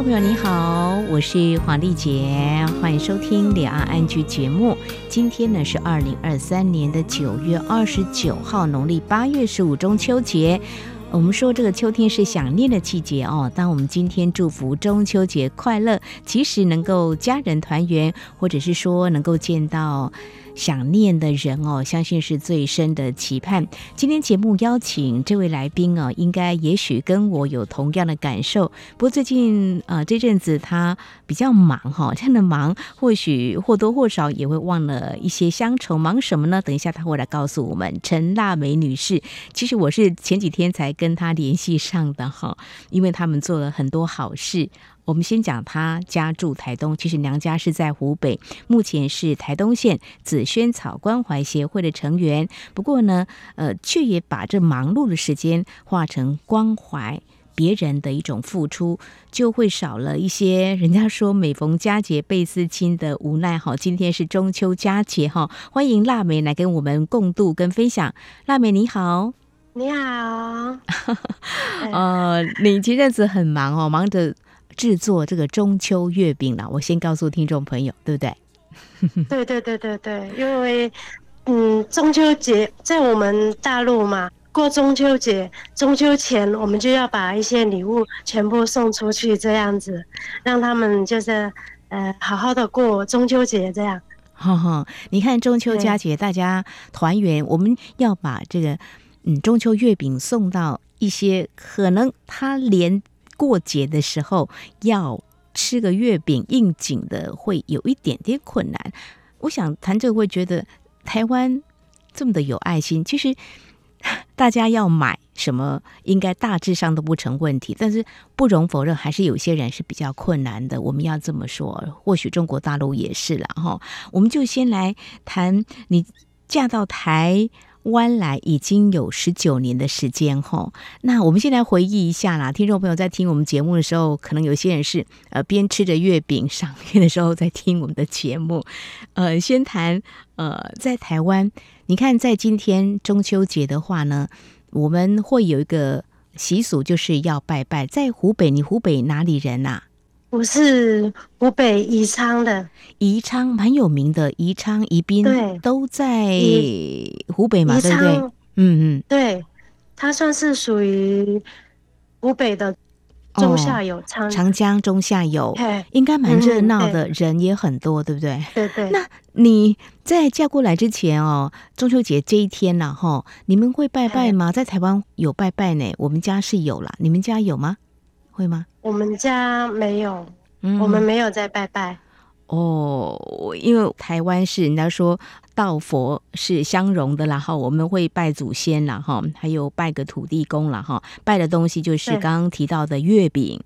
朋友你好，我是黄丽杰，欢迎收听两岸安居节目。今天呢是二零二三年的九月二十九号，农历八月十五，中秋节。我们说这个秋天是想念的季节哦。当我们今天祝福中秋节快乐，其实能够家人团圆，或者是说能够见到。想念的人哦，相信是最深的期盼。今天节目邀请这位来宾哦，应该也许跟我有同样的感受。不过最近呃这阵子他比较忙哈，这样的忙或许或多或少也会忘了一些乡愁。忙什么呢？等一下他会来告诉我们。陈腊梅女士，其实我是前几天才跟她联系上的哈，因为他们做了很多好事。我们先讲他家住台东，其实娘家是在湖北，目前是台东县紫萱草关怀协会的成员。不过呢，呃，却也把这忙碌的时间化成关怀别人的一种付出，就会少了一些人家说每逢佳节倍思亲的无奈。哈，今天是中秋佳节哈，欢迎腊梅来跟我们共度跟分享。腊梅你好，你好。呃，你前阵子很忙哦，忙着。制作这个中秋月饼了，我先告诉听众朋友，对不对？对对对对对，因为嗯，中秋节在我们大陆嘛，过中秋节，中秋前我们就要把一些礼物全部送出去，这样子让他们就是呃好好的过中秋节这样。哈哈，你看中秋佳节，大家团圆，我们要把这个嗯中秋月饼送到一些可能他连。过节的时候要吃个月饼应景的会有一点点困难。我想谈这个会觉得台湾这么的有爱心，其实 大家要买什么应该大致上都不成问题。但是不容否认，还是有些人是比较困难的。我们要这么说，或许中国大陆也是了哈。我们就先来谈你嫁到台湾来已经有十九年的时间吼，那我们先来回忆一下啦。听众朋友在听我们节目的时候，可能有些人是呃边吃着月饼赏月的时候在听我们的节目。呃，先谈呃在台湾，你看在今天中秋节的话呢，我们会有一个习俗，就是要拜拜。在湖北，你湖北哪里人呐、啊？我是湖北宜昌的，宜昌蛮有名的，宜昌、宜宾对都在湖北嘛，对不对？嗯嗯，对，它算是属于湖北的中下游，长、哦、长江中下游，应该蛮热闹的，人也很多，对不对？对对。那你在嫁过来之前哦，中秋节这一天呢，哈，你们会拜拜吗？在台湾有拜拜呢，我们家是有啦，你们家有吗？会吗？我们家没有，嗯，我们没有在拜拜。哦，因为台湾是人家说道佛是相融的，然后我们会拜祖先了哈，还有拜个土地公了哈，拜的东西就是刚刚提到的月饼，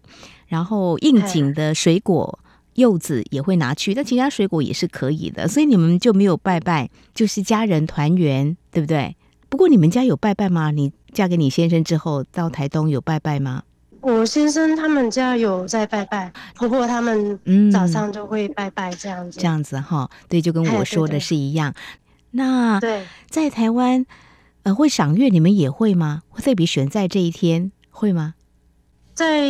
然后应景的水果柚子也会拿去，但其他水果也是可以的，所以你们就没有拜拜，就是家人团圆，对不对？不过你们家有拜拜吗？你嫁给你先生之后到台东有拜拜吗？我先生他们家有在拜拜，婆婆他们早上就会拜拜这样子，嗯、这样子哈，对，就跟我说的是一样。那对，在台湾，呃，会赏月，你们也会吗？会特别选在这一天会吗？在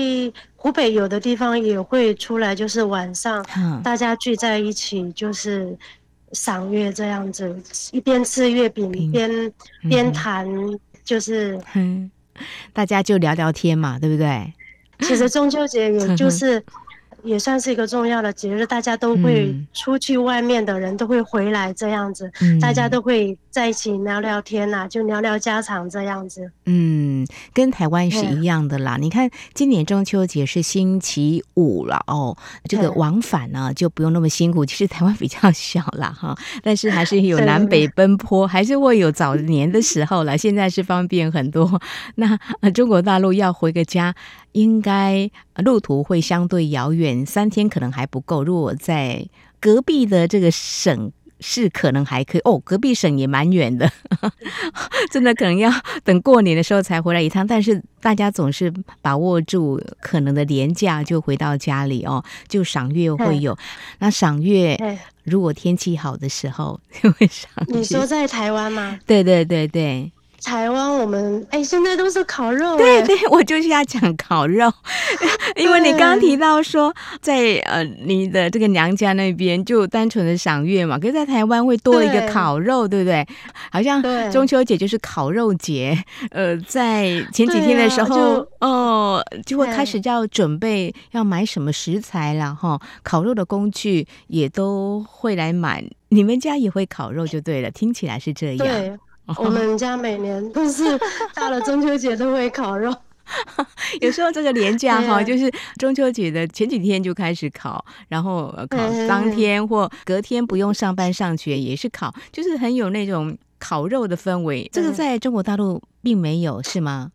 湖北有的地方也会出来，就是晚上大家聚在一起，就是赏月这样子，一边吃月饼，一边边谈，就是。嗯大家就聊聊天嘛，对不对？其实中秋节也就是。也算是一个重要的节日，大家都会出去，外面的人都会回来，这样子，嗯、大家都会在一起聊聊天呐、啊，就聊聊家常这样子。嗯，跟台湾是一样的啦。你看，今年中秋节是星期五了哦，这个往返呢就不用那么辛苦。其实台湾比较小啦哈，但是还是有南北奔波，还是会有早年的时候了。现在是方便很多。那中国大陆要回个家。应该路途会相对遥远，三天可能还不够。如果在隔壁的这个省市，可能还可以哦。隔壁省也蛮远的，真的可能要等过年的时候才回来一趟。但是大家总是把握住可能的年假，就回到家里哦，就赏月会有。那赏月如果天气好的时候 就会赏。你说在台湾吗？对对对对。台湾我们哎，现在都是烤肉。对对，我就是要讲烤肉，因为你刚刚提到说，在呃你的这个娘家那边就单纯的赏月嘛，可是在台湾会多了一个烤肉，对，对不对？好像中秋节就是烤肉节。呃，在前几天的时候，哦，就会开始就要准备要买什么食材了哈，烤肉的工具也都会来买。你们家也会烤肉就对了，听起来是这样。对。我们家每年都是 到了中秋节都会烤肉，有时候这个年假哈，就是中秋节的前几天就开始烤，然后烤当天或隔天不用上班上学也是烤，就是很有那种烤肉的氛围。这个在中国大陆并没有是吗？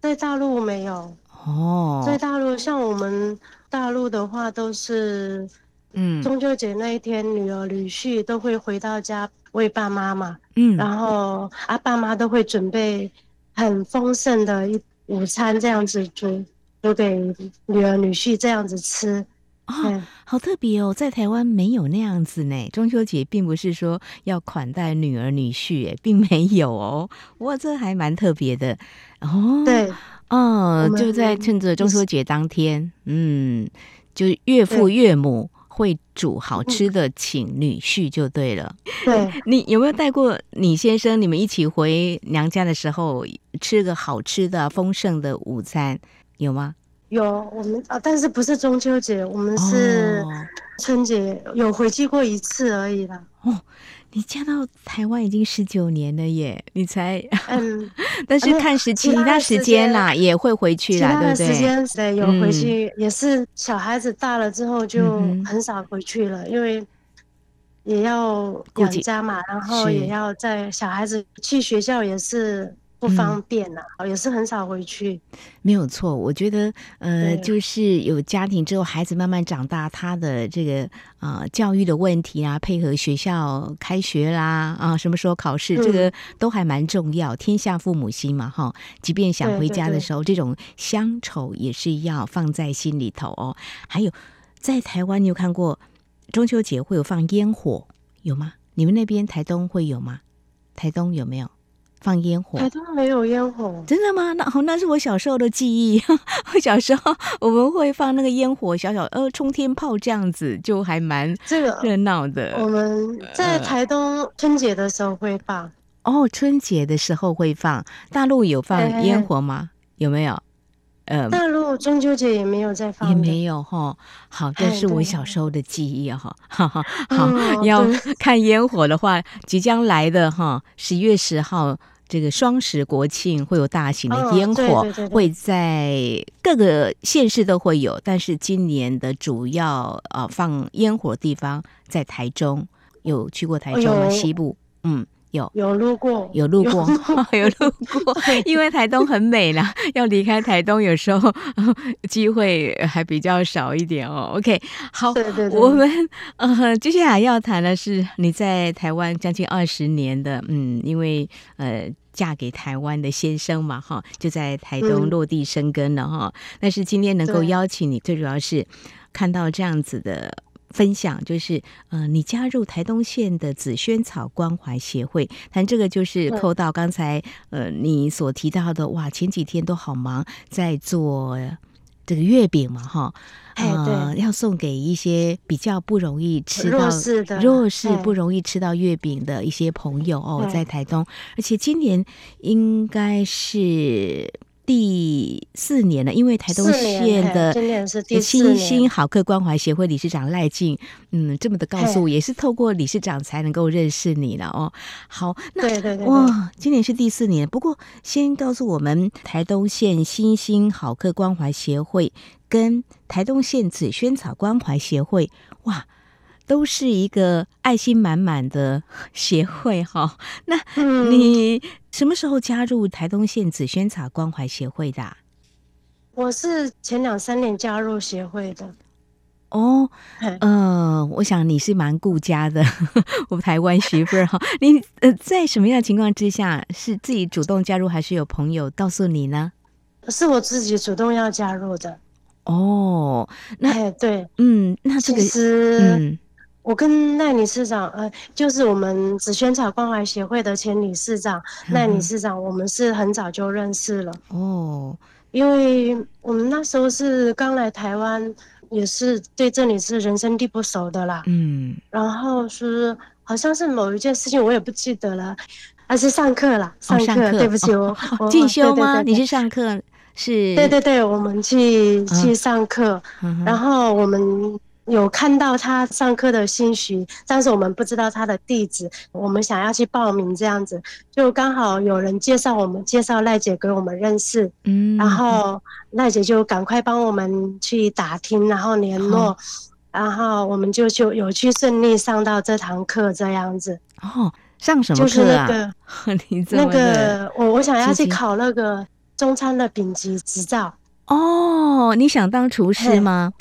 在大陆没有。哦，在大陆像我们大陆的话都是，嗯，中秋节那一天女儿女婿都会回到家。为爸妈嘛，嗯，然后啊，爸妈都会准备很丰盛的一午餐，这样子煮，煮给女儿女婿这样子吃。哦，好特别哦，在台湾没有那样子呢。中秋节并不是说要款待女儿女婿，哎，并没有哦。哇，这还蛮特别的哦。对，哦，就在趁着中秋节当天，嗯，就是岳父岳母。会煮好吃的，请女婿就对了。对，你有没有带过你先生？你们一起回娘家的时候，吃个好吃的、丰盛的午餐，有吗？有，我们啊，但是不是中秋节，我们是春节，哦、有回去过一次而已啦。哦。你嫁到台湾已经十九年了耶，你才嗯，但是看时期，其他时间啦也会回去啦，对不对？时间对，有回去，嗯、也是小孩子大了之后就很少回去了，嗯、因为也要养家嘛，然后也要在小孩子去学校也是。不方便呐、啊，嗯、也是很少回去。没有错，我觉得，呃，就是有家庭之后，孩子慢慢长大，他的这个呃教育的问题啊，配合学校开学啦，啊，什么时候考试，嗯、这个都还蛮重要。天下父母心嘛，哈，即便想回家的时候，对对对这种乡愁也是要放在心里头哦。还有，在台湾，你有看过中秋节会有放烟火有吗？你们那边台东会有吗？台东有没有？放烟火，台东没有烟火，真的吗？那好，那是我小时候的记忆。我小时候我们会放那个烟火，小小呃冲天炮这样子，就还蛮这个热闹的。我们在台东春节的时候会放。哦，春节的时候会放。大陆有放烟火吗？有没有？呃，大陆中秋节也没有在放，也没有哈。好，这是我小时候的记忆哈。哈哈，好，嗯、要看烟火的话，即将来的哈十一月十号。这个双十国庆会有大型的烟火，会在各个县市都会有，但是今年的主要呃放烟火的地方在台中，有去过台中吗？西部，嗯。有有路过，有路过，有路过，因为台东很美啦，要离开台东有时候 机会还比较少一点哦。OK，好，对对对，我们呃接下来要谈的是你在台湾将近二十年的，嗯，因为呃嫁给台湾的先生嘛，哈，就在台东落地生根了哈。嗯、但是今天能够邀请你，最主要是看到这样子的。分享就是，呃，你加入台东县的紫萱草关怀协会，谈这个就是扣到刚才，呃，你所提到的，哇，前几天都好忙，在做这个月饼嘛，哈，呃，要送给一些比较不容易吃到弱势的、弱势不容易吃到月饼的一些朋友哦，在台东，而且今年应该是。第四年了，因为台东县的新兴好客关怀协会理事长赖静，嗯，这么的告诉我，也是透过理事长才能够认识你了哦。好，那对对对，哇，今年是第四年。不过，先告诉我们，台东县新兴好客关怀协会跟台东县紫萱草关怀协会，哇。都是一个爱心满满的协会哈。那你什么时候加入台东县紫萱茶关怀协会的？我是前两三年加入协会的。哦，呃，我想你是蛮顾家的，我们台湾媳妇儿哈。你呃，在什么样的情况之下是自己主动加入，还是有朋友告诉你呢？是我自己主动要加入的。哦，那对，嗯，那这个是嗯。我跟赖理事长，呃，就是我们紫萱草关怀协会的前理事长赖理事长，我们是很早就认识了。哦，因为我们那时候是刚来台湾，也是对这里是人生地不熟的啦。嗯，然后是好像是某一件事情，我也不记得了，还是上课啦，上课，对不起，我进修吗？你是上课？是？对对对，我们去去上课，然后我们。有看到他上课的信息，但是我们不知道他的地址。我们想要去报名，这样子就刚好有人介绍我们，介绍赖姐给我们认识。嗯，然后赖姐就赶快帮我们去打听，然后联络，哦、然后我们就就有去顺利上到这堂课这样子。哦，上什么课啊？就是那个 那个，我我想要去考那个中餐的丙级执照。哦，你想当厨师吗？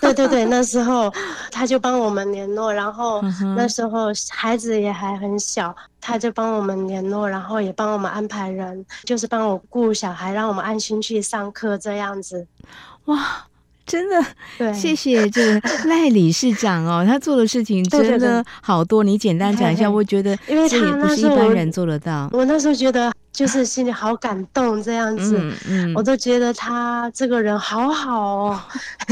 对对对，那时候他就帮我们联络，然后那时候孩子也还很小，他就帮我们联络，然后也帮我们安排人，就是帮我顾小孩，让我们安心去上课这样子。哇！真的，对，谢谢这个 赖理事长哦，他做的事情真的好多。你简单讲一下，我觉得这也不是一般人做得到。我那时候觉得就是心里好感动，这样子，嗯嗯，我都觉得他这个人好好哦。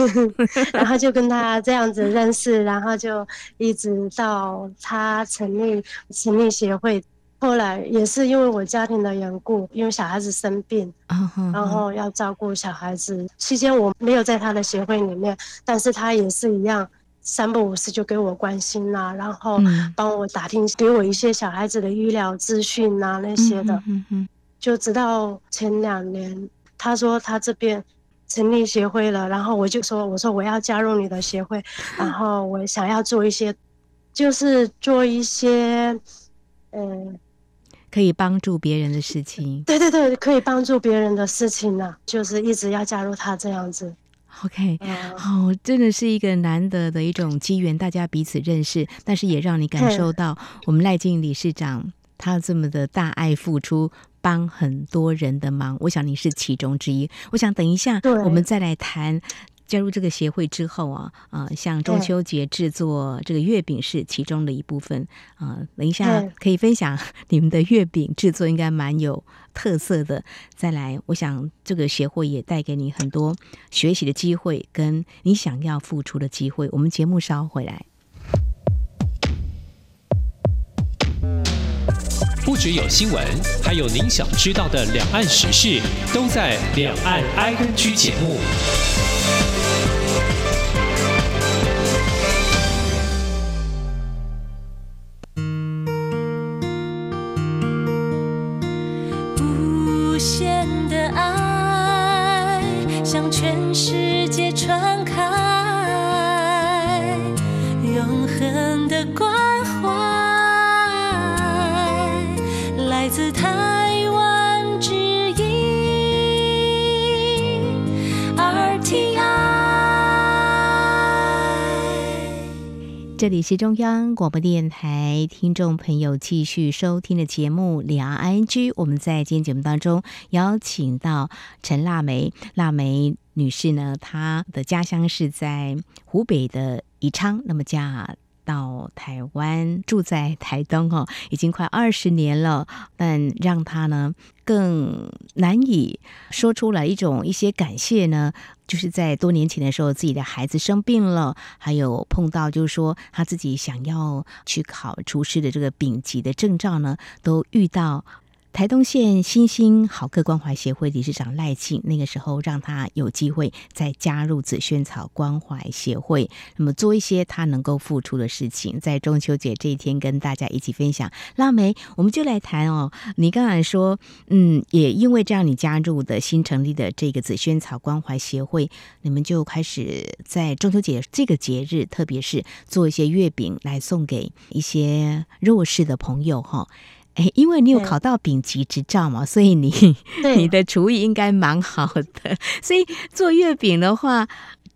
然后就跟他这样子认识，然后就一直到他成立成立协会。后来也是因为我家庭的缘故，因为小孩子生病，uh huh. 然后要照顾小孩子。期间我没有在他的协会里面，但是他也是一样，三不五时就给我关心呐、啊，然后帮我打听，给我一些小孩子的医疗资讯啊那些的。嗯嗯就直到前两年，他说他这边成立协会了，然后我就说，我说我要加入你的协会，然后我想要做一些，就是做一些，嗯。可以帮助别人的事情，对对对，可以帮助别人的事情呢、啊，就是一直要加入他这样子。OK，好、真的是一个难得的一种机缘，大家彼此认识，但是也让你感受到我们赖静理事长他这么的大爱付出，帮很多人的忙。我想你是其中之一。我想等一下我们再来谈。加入这个协会之后啊，啊、呃，像中秋节制作这个月饼是其中的一部分啊、呃。等一下可以分享你们的月饼制作，应该蛮有特色的。再来，我想这个协会也带给你很多学习的机会，跟你想要付出的机会。我们节目稍后回来。不只有新闻，还有您想知道的两岸时事，都在《两岸 ING》节目。全世界传开，永恒的关怀来自台湾之音 RTI 这里是中央广播电台听众朋友继续收听的节目《两岸 ING》。我们在今天节目当中邀请到陈腊梅，腊梅女士呢，她的家乡是在湖北的宜昌，那么家到台湾，住在台东哦，已经快二十年了。但让他呢更难以说出来一种一些感谢呢，就是在多年前的时候，自己的孩子生病了，还有碰到就是说他自己想要去考厨师的这个丙级的证照呢，都遇到。台东县新兴好客关怀协会理事长赖庆，那个时候让他有机会再加入紫萱草关怀协会，那么做一些他能够付出的事情，在中秋节这一天跟大家一起分享。腊梅，我们就来谈哦，你刚才说，嗯，也因为这样，你加入的新成立的这个紫萱草关怀协会，你们就开始在中秋节这个节日，特别是做一些月饼来送给一些弱势的朋友哈。哎，因为你有考到丙级执照嘛，所以你 你的厨艺应该蛮好的。所以做月饼的话，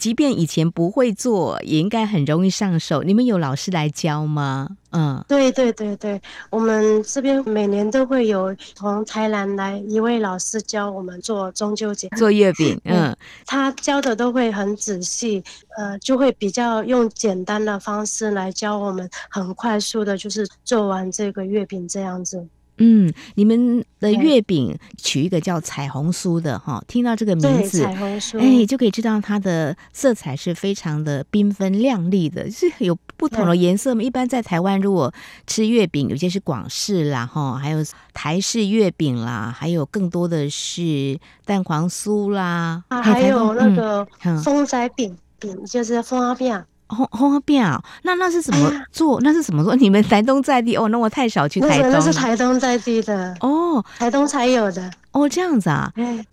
即便以前不会做，也应该很容易上手。你们有老师来教吗？嗯，对对对对，我们这边每年都会有从台南来一位老师教我们做中秋节做月饼。嗯，他教的都会很仔细，呃，就会比较用简单的方式来教我们，很快速的，就是做完这个月饼这样子。嗯，你们的月饼取一个叫彩虹酥的哈，听到这个名字，彩虹酥，哎，就可以知道它的色彩是非常的缤纷亮丽的，是有不同的颜色嘛？一般在台湾，如果吃月饼，有些是广式啦，哈，还有台式月饼啦，还有更多的是蛋黄酥啦，啊，还有那个风仔饼饼，就是风花饼。红红饼啊，那那是怎么做？那是怎么做？你们台东在地哦？那我太少去台东。那是台东在地的哦，台东才有的哦，这样子啊，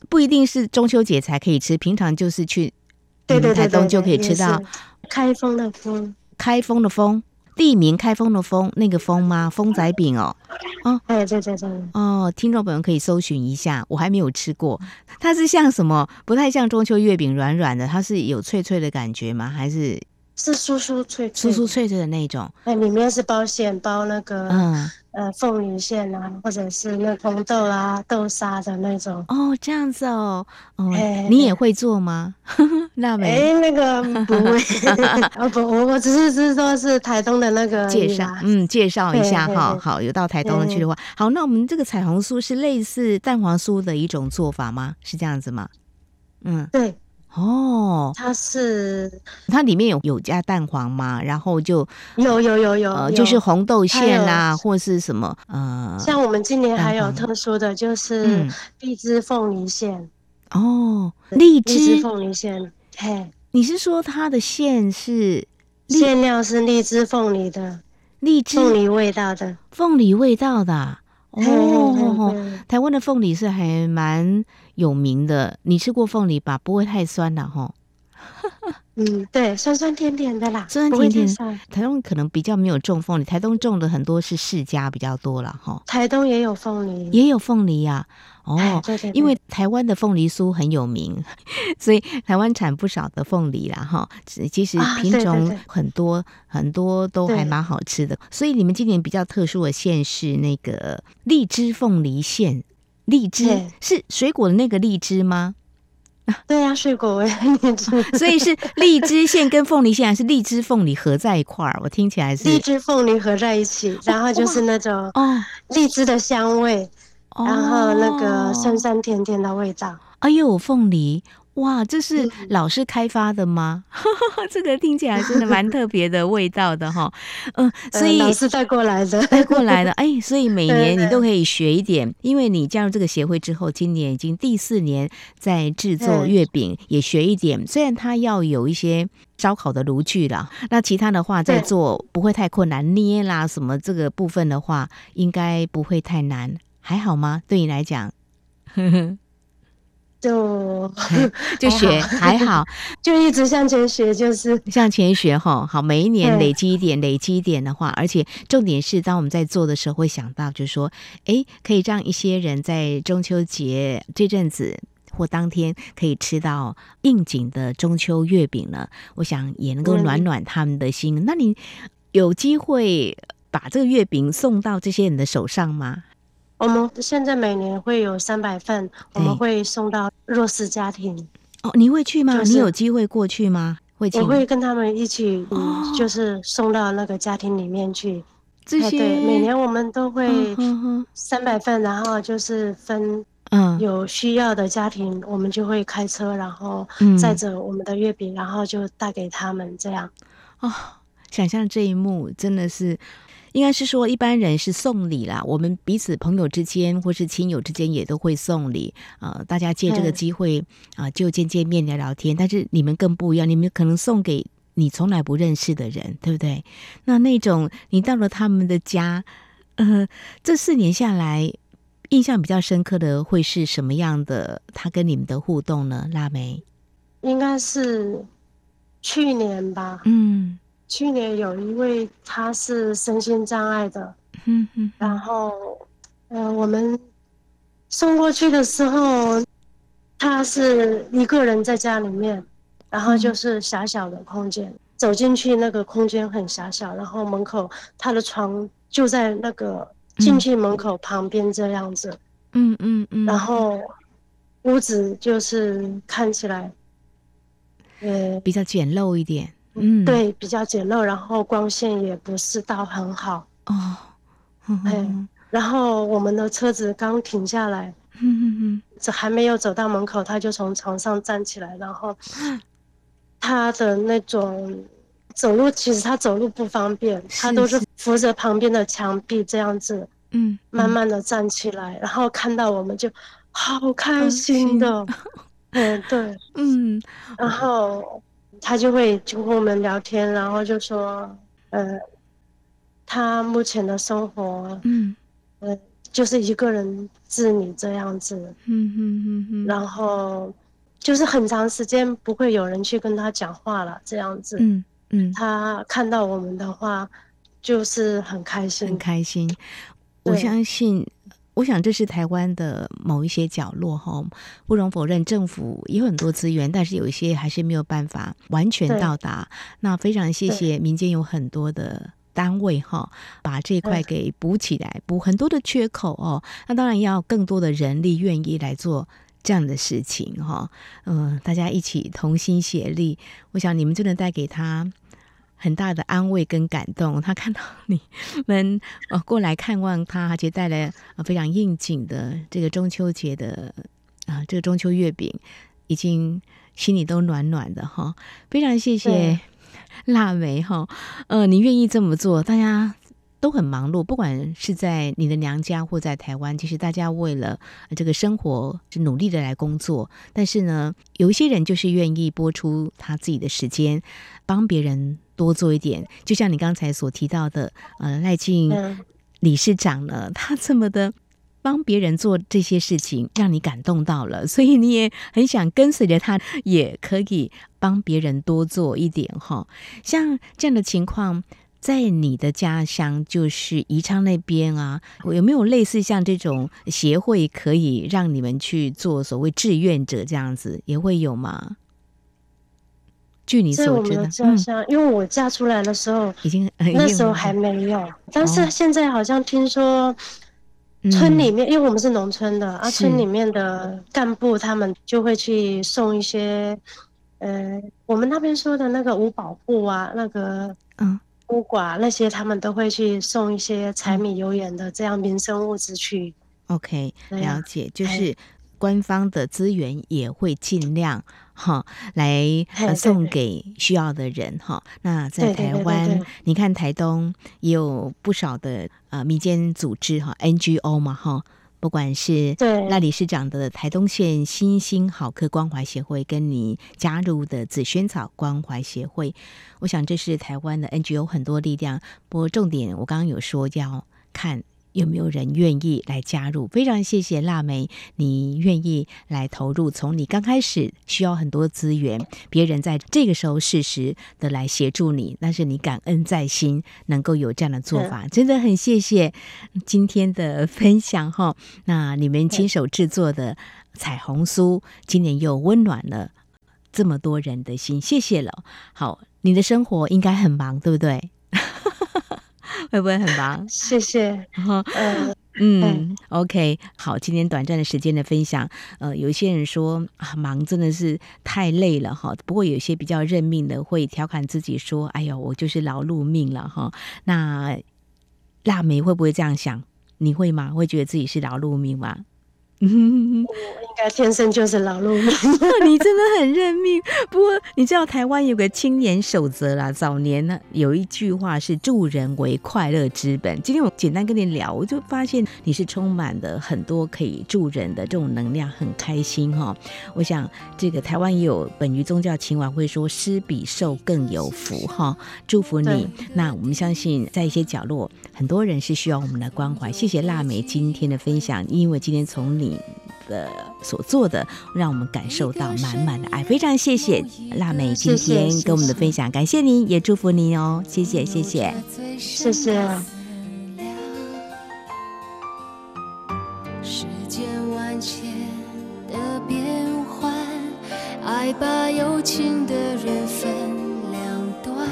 不一定是中秋节才可以吃，平常就是去对对台东就可以吃到。开封的风，开封的风，地名开封的封，那个封吗？风仔饼哦，哦，哎，对对对，哦，听众朋友可以搜寻一下，我还没有吃过，它是像什么？不太像中秋月饼软软的，它是有脆脆的感觉吗？还是？是酥酥脆脆，酥酥脆脆的那种。那里面是包馅，包那个嗯呃凤梨馅啊，或者是那红豆啊豆沙的那种。哦，这样子哦，哦，欸、你也会做吗？那没？哎、欸，那个 不会。哦不，我我只是是说是台东的那个介绍，嗯，介绍一下哈。好，有到台东去的话，好，那我们这个彩虹酥是类似蛋黄酥的一种做法吗？是这样子吗？嗯，对。哦，它是它里面有有加蛋黄吗？然后就有有有有，呃，就是红豆馅啊，或是什么呃，像我们今年还有特殊的就是荔枝凤梨馅哦，荔枝凤梨馅，嘿，你是说它的馅是馅料是荔枝凤梨的，荔枝凤梨味道的，凤梨味道的。哦，台湾的凤梨是还蛮有名的，你吃过凤梨吧？不会太酸了哈。嗯，对，酸酸甜甜的啦，酸酸甜甜。台东可能比较没有种凤梨，台东种的很多是释迦比较多了哈。台东也有凤梨，也有凤梨呀。哦，对对对，因为台湾的凤梨酥很有名，所以台湾产不少的凤梨啦哈。其实品种很多，很多都还蛮好吃的。所以你们今年比较特殊的县是那个荔枝凤梨县，荔枝是水果的那个荔枝吗？对呀、啊，水果味荔枝，所以是荔枝馅跟凤梨馅，还是荔枝凤梨合在一块儿？我听起来是荔枝凤梨合在一起，然后就是那种哦，荔枝的香味。然后那个酸酸甜甜的味道，哎呦，凤梨哇，这是老师开发的吗？嗯、这个听起来真的蛮特别的味道的哈。嗯，所以、呃、老师带过来的，带过来的。哎，所以每年你都可以学一点，因为你加入这个协会之后，今年已经第四年在制作月饼，也学一点。虽然它要有一些烧烤的炉具了，那其他的话在做不会太困难，捏啦什么这个部分的话，应该不会太难。还好吗？对你来讲，就 就学 还好，就一直向前学，就是向前学哈。好，每一年累积一点，累积一点的话，而且重点是，当我们在做的时候，会想到就是说，哎，可以让一些人在中秋节这阵子或当天可以吃到应景的中秋月饼呢。我想也能够暖暖他们的心。嗯、那你有机会把这个月饼送到这些人的手上吗？我们现在每年会有三百份，我们会送到弱势家庭。哦，你会去吗？就是、你有机会过去吗？会，我会跟他们一起，嗯，就是送到那个家庭里面去。这些对，每年我们都会三百份，然后就是分，嗯，有需要的家庭，我们就会开车，然后载着我们的月饼，然后就带给他们这样。哦，想象这一幕真的是。应该是说，一般人是送礼啦，我们彼此朋友之间或是亲友之间也都会送礼，呃，大家借这个机会啊、呃，就见见面聊聊天。但是你们更不一样，你们可能送给你从来不认识的人，对不对？那那种你到了他们的家，呃，这四年下来，印象比较深刻的会是什么样的？他跟你们的互动呢？腊梅，应该是去年吧，嗯。去年有一位他是身心障碍的，嗯嗯，然后，呃，我们送过去的时候，他是一个人在家里面，然后就是狭小的空间，嗯、走进去那个空间很狭小，然后门口他的床就在那个进去门口旁边这样子，嗯嗯嗯，然后屋子就是看起来，呃，比较简陋一点。嗯，对，比较简陋，然后光线也不是到很好。哦。嗯，然后我们的车子刚停下来，嗯嗯嗯，这还没有走到门口，他就从床上站起来，然后 他的那种走路，其实他走路不方便，他都是扶着旁边的墙壁这样子，嗯，慢慢的站起来，然后看到我们就好开心的，嗯，对，嗯，然后。他就会就跟我们聊天，然后就说，呃，他目前的生活，嗯，呃，就是一个人自理这样子，嗯嗯嗯嗯，然后就是很长时间不会有人去跟他讲话了，这样子，嗯嗯，他看到我们的话，就是很开心，很开心，我相信。我想这是台湾的某一些角落哈，不容否认，政府也有很多资源，但是有一些还是没有办法完全到达。那非常谢谢民间有很多的单位哈，把这一块给补起来，补很多的缺口哦。那当然要更多的人力愿意来做这样的事情哈，嗯，大家一起同心协力，我想你们就能带给他。很大的安慰跟感动，他看到你 们呃过来看望他，而且带来非常应景的这个中秋节的啊，这个中秋月饼，已经心里都暖暖的哈。非常谢谢腊梅哈，呃，你愿意这么做，大家都很忙碌，不管是在你的娘家或在台湾，其实大家为了这个生活是努力的来工作，但是呢，有一些人就是愿意播出他自己的时间帮别人。多做一点，就像你刚才所提到的，呃，赖静理事长呢，他这么的帮别人做这些事情，让你感动到了，所以你也很想跟随着他，也可以帮别人多做一点哈。像这样的情况，在你的家乡，就是宜昌那边啊，有没有类似像这种协会，可以让你们去做所谓志愿者这样子，也会有吗？据你所知的，家乡、嗯，因为我嫁出来的时候已经那时候还没有，但是现在好像听说村里面，嗯、因为我们是农村的啊，村里面的干部他们就会去送一些，呃，我们那边说的那个五保户啊，那个嗯，孤寡那些，他们都会去送一些柴米油盐的这样民生物资去。OK，了解，就是。官方的资源也会尽量哈来送给需要的人哈。那在台湾，你看台东也有不少的呃民间组织哈 NGO 嘛哈，不管是赖理事长的台东县新兴好客关怀协会，跟你加入的紫萱草关怀协会，我想这是台湾的 NGO 很多力量。不过重点我刚刚有说要看。有没有人愿意来加入？非常谢谢腊梅，你愿意来投入。从你刚开始需要很多资源，别人在这个时候适时的来协助你，但是你感恩在心，能够有这样的做法，真的很谢谢今天的分享哈。那你们亲手制作的彩虹酥，今年又温暖了这么多人的心，谢谢了。好，你的生活应该很忙，对不对？会不会很忙？谢谢。嗯嗯，OK，好，今天短暂的时间的分享，呃，有一些人说啊，忙真的是太累了哈。不过有些比较认命的会调侃自己说：“哎呦，我就是劳碌命了哈。”那腊梅会不会这样想？你会吗？会觉得自己是劳碌命吗？嗯，我应该天生就是劳碌命。你真的很认命。不过你知道台湾有个青年守则啦，早年呢有一句话是“助人为快乐之本”。今天我简单跟你聊，我就发现你是充满了很多可以助人的这种能量，很开心哈。我想这个台湾也有本于宗教情怀会说“施比受更有福”哈，祝福你。那我们相信在一些角落，很多人是需要我们的关怀。谢谢腊梅今天的分享，因为今天从你。的所做的，让我们感受到满满的爱，非常谢谢辣妹今天跟我们的分享，感谢您，也祝福您哦，谢谢谢谢，谢谢。爱把有情的人分两端，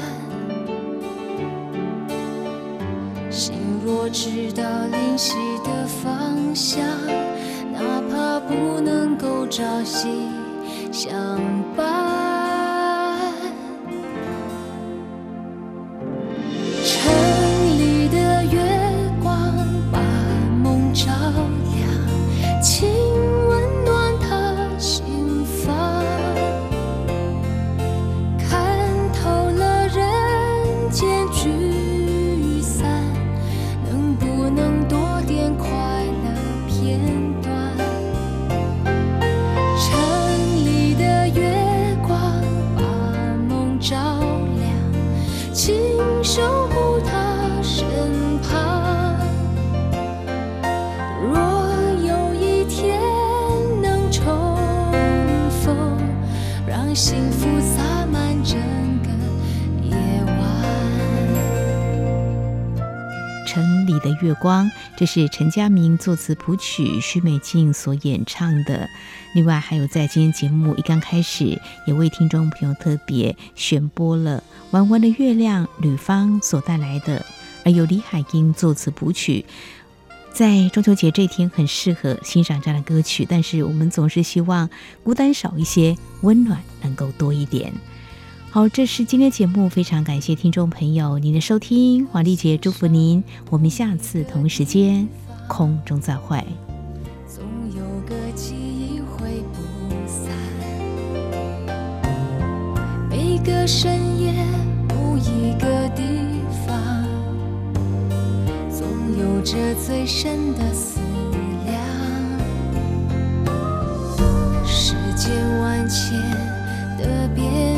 心若知道灵犀的方向。不能够朝夕相伴。的月光，这是陈家明作词谱曲，许美静所演唱的。另外，还有在今天节目一刚开始，也为听众朋友特别选播了《弯弯的月亮》，吕方所带来的，而由李海英作词谱曲，在中秋节这一天很适合欣赏这样的歌曲。但是，我们总是希望孤单少一些，温暖能够多一点。好，这是今天节目，非常感谢听众朋友您的收听，黄丽姐祝福您，我们下次同一时间空中再会。总有个记忆会不散，每个深夜某一个地方，总有着最深的思量，世间万千的变。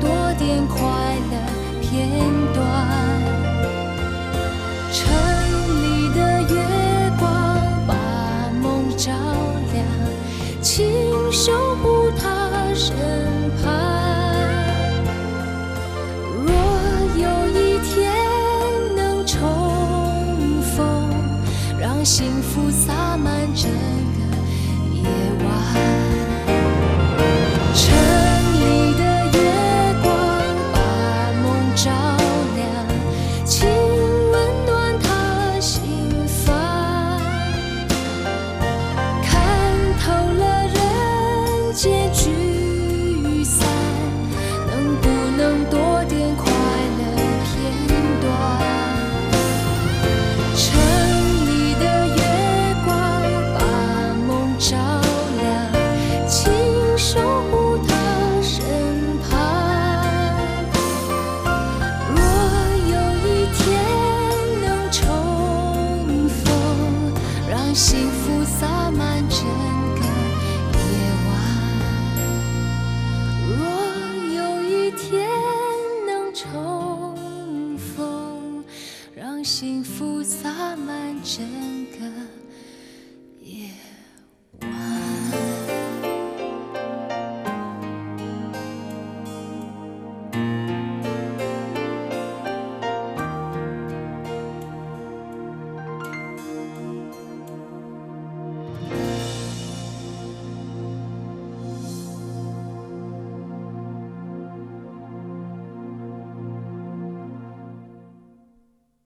多点快乐。